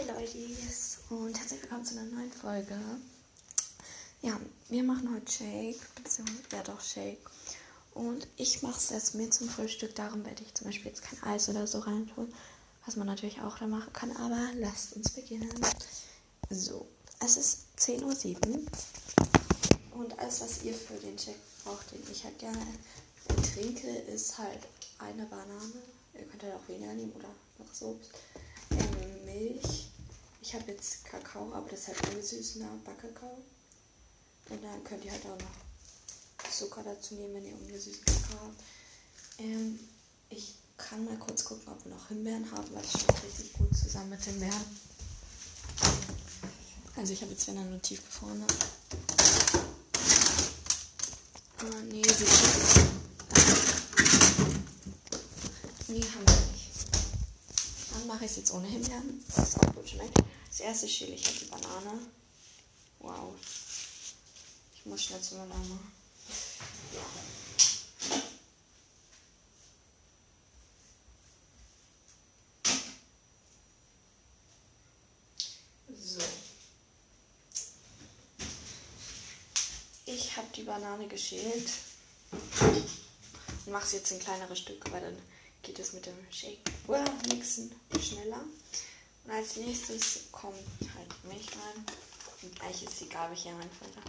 Hi Leute und herzlich willkommen zu einer neuen Folge. Ja, wir machen heute Shake, beziehungsweise ja doch Shake. Und ich mache es jetzt mir zum Frühstück. Darum werde ich zum Beispiel jetzt kein Eis oder so reintun, was man natürlich auch da machen kann. Aber lasst uns beginnen. So, es ist 10.07 Uhr. Und alles, was ihr für den Shake braucht, den ich halt gerne trinke, ist halt eine Banane. Ihr könnt halt auch weniger nehmen oder noch so Milch. Ich habe jetzt Kakao, aber das ist halt ungesüßter Backkakao. Und dann könnt ihr halt auch noch Zucker dazu nehmen, wenn ihr ungesüßten Kakao habt. Ähm, ich kann mal kurz gucken, ob wir noch Himbeeren haben, weil das schmeckt richtig gut zusammen mit Himbeeren. Also ich habe jetzt wieder nur tiefgefrorene. Ah, nee, sieht gut. Nee, haben wir nicht. Dann mache ich es jetzt ohne Himbeeren, was auch gut schmeckt. Als erstes schäle ich halt die Banane. Wow. Ich muss schnell zu meiner Mama. So. Ich habe die Banane geschält und mache sie jetzt in kleinere Stücke, weil dann geht es mit dem Shake well, mixen schneller. Und als nächstes kommt halt Milch rein. Und eigentlich ist egal, welche Reihenfolge.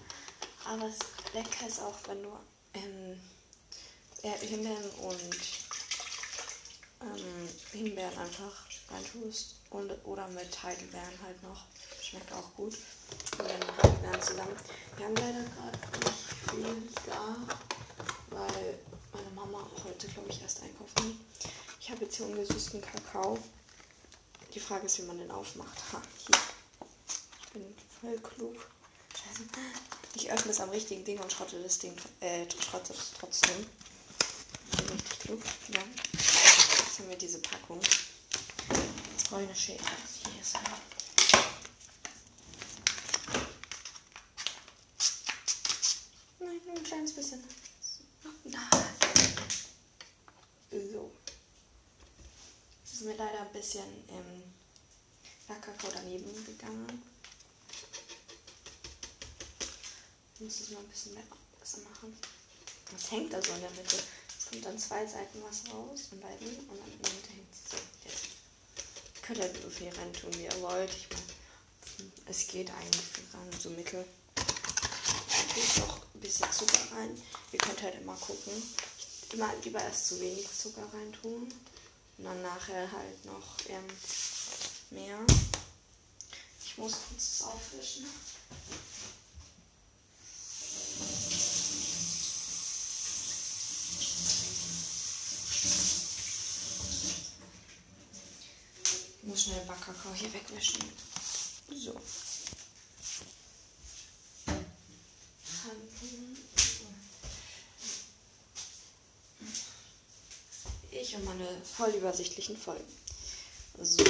Aber es lecker ist auch, wenn du ähm, Himbeeren und ähm, Himbeeren einfach reintust. Und, oder mit Heidelbeeren halt noch. Schmeckt auch gut. Und dann Heidelbeeren zusammen. Wir haben leider gerade nicht viel da, weil meine Mama heute, glaube ich, erst einkaufen. Ich habe jetzt hier ungesüßten Kakao. Die Frage ist, wie man den aufmacht. Ha, hier. Ich bin voll klug. Scheiße. Ich öffne es am richtigen Ding und schrotte das Ding, äh, trotzdem. Ich bin richtig klug. Ja. Jetzt haben wir diese Packung. Jetzt brauche ich eine Schere. Hier ist eine. Nein, nur ein kleines bisschen. So. Es ist mir leider ein bisschen im Kakao daneben gegangen. Ich muss es mal ein bisschen besser machen. Das hängt da so in der Mitte. Es kommt an zwei Seiten was raus, von beiden, und dann in der Mitte hängt es so. Jetzt. Ihr könnt halt so viel rein tun, wie ihr wollt. Ich meine, es geht eigentlich für rein, so mittel. Ich noch ein bisschen Zucker rein. Ihr könnt halt immer gucken. Ich immer lieber erst zu wenig Zucker rein tun. Und dann nachher halt noch ähm, mehr. Ich muss kurz das aufwischen. Ich muss schnell Backkakao hier wegwischen. So. Ich und meine voll übersichtlichen Folgen. So.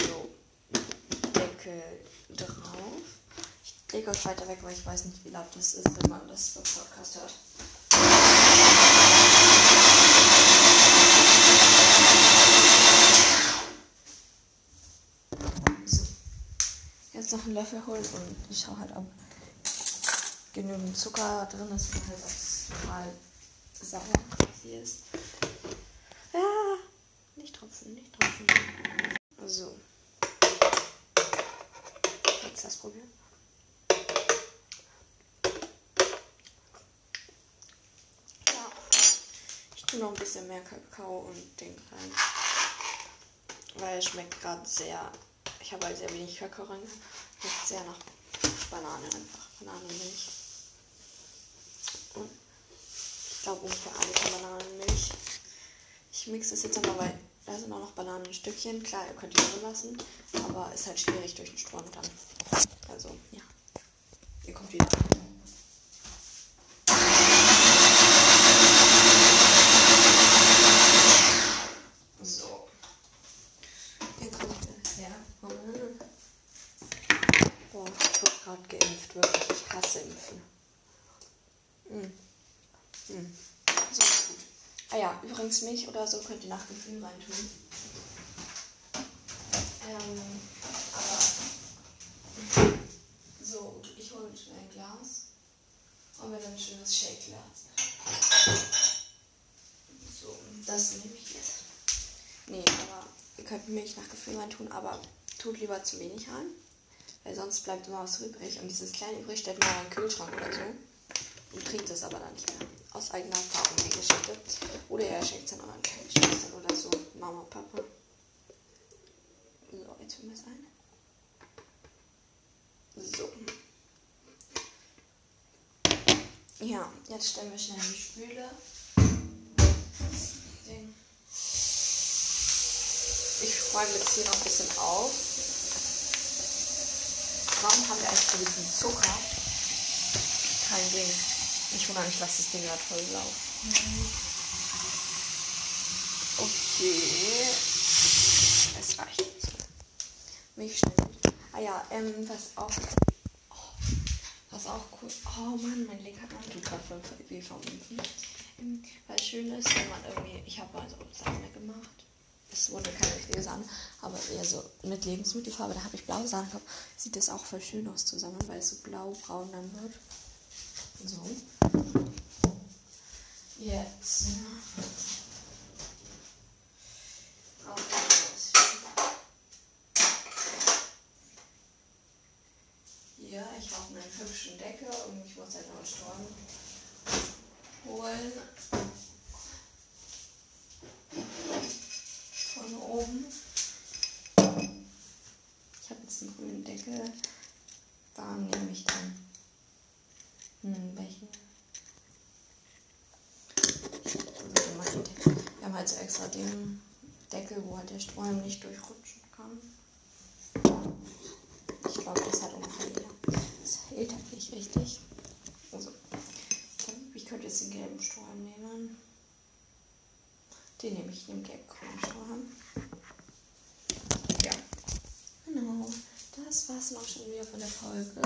Deckel drauf. Ich lege euch weiter weg, weil ich weiß nicht, wie laut das ist, wenn man das im Podcast hört. So. Jetzt noch einen Löffel holen und ich schaue halt, ob genügend Zucker drin ist und halt, ob es total sauer quasi ist. Ja, nicht tropfen, nicht tropfen. So. Jetzt das probieren. Ja. Ich tue noch ein bisschen mehr Kakao und Ding rein. Weil es schmeckt gerade sehr. Ich habe halt sehr wenig Kakao rein. Schmeckt sehr nach Banane einfach. Bananenmilch. Und ich glaube ungefähr eine Bananenmilch. Ich mixe das jetzt aber, weil da sind auch noch Bananenstückchen. Klar, ihr könnt die drin lassen, aber ist halt schwierig durch den Strom dann. Also, ja. Ihr kommt wieder. So. Ihr kommt her. Boah, ich wurde gerade geimpft, wirklich. Ich hasse Impfen. Mm. Mm. Ah ja, übrigens Milch oder so könnt ihr nach Gefühl reintun. Ähm, aber so, ich hole schon ein Glas und mir dann ein schönes Shake-Glas. So, das nehme ich jetzt. Nee, aber ihr könnt Milch nach Gefühl reintun, aber tut lieber zu wenig rein, weil sonst bleibt immer was übrig. Und dieses kleine übrig stellt man in den Kühlschrank oder so. Und trinkt es aber dann nicht mehr. Aus eigener Erfahrung die Geschichte. Oder ihr schenkt es an euren Schwestern oder so. Mama, Papa. So, jetzt wir es ein. So. Ja, jetzt stellen wir schnell die Spüle. Ich freue jetzt hier noch ein bisschen auf. Warum haben wir eigentlich diesen Zucker? Kein Ding. Ich wundere, ich lasse das Ding gerade voll laufen. Okay. Es reicht. Milch schnell. Ah ja, ähm, was auch. Oh, was auch cool. Oh Mann, mein Link hat wie vom Impfen. Ähm, weil schön ist, wenn man irgendwie. Ich habe also Sahne gemacht. Es wurde keine richtige Sahne, aber eher so mit Lebensmittelfarbe. Da habe ich blaue Sahne gehabt. Sieht das auch voll schön aus zusammen, weil es so blau-braun dann wird. So. Jetzt. Hier, ich brauche einen hübschen Deckel und ich muss halt noch einen Strom holen. Von oben. Ich habe jetzt einen grünen Deckel. Da nehme ich dann. Hm, welchen? Wir haben halt so extra den Deckel, wo halt der Strom nicht durchrutschen kann. Ich glaube, das hat ungefähr jeder. Das hält halt nicht richtig. Also, ich könnte jetzt den gelben Strohhalm nehmen. Den nehme ich, den gelb-grünen Strohhalm. Ja. Genau. Das war's noch schon wieder von der Folge.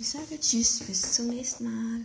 Ich sage Tschüss, bis zum nächsten Mal.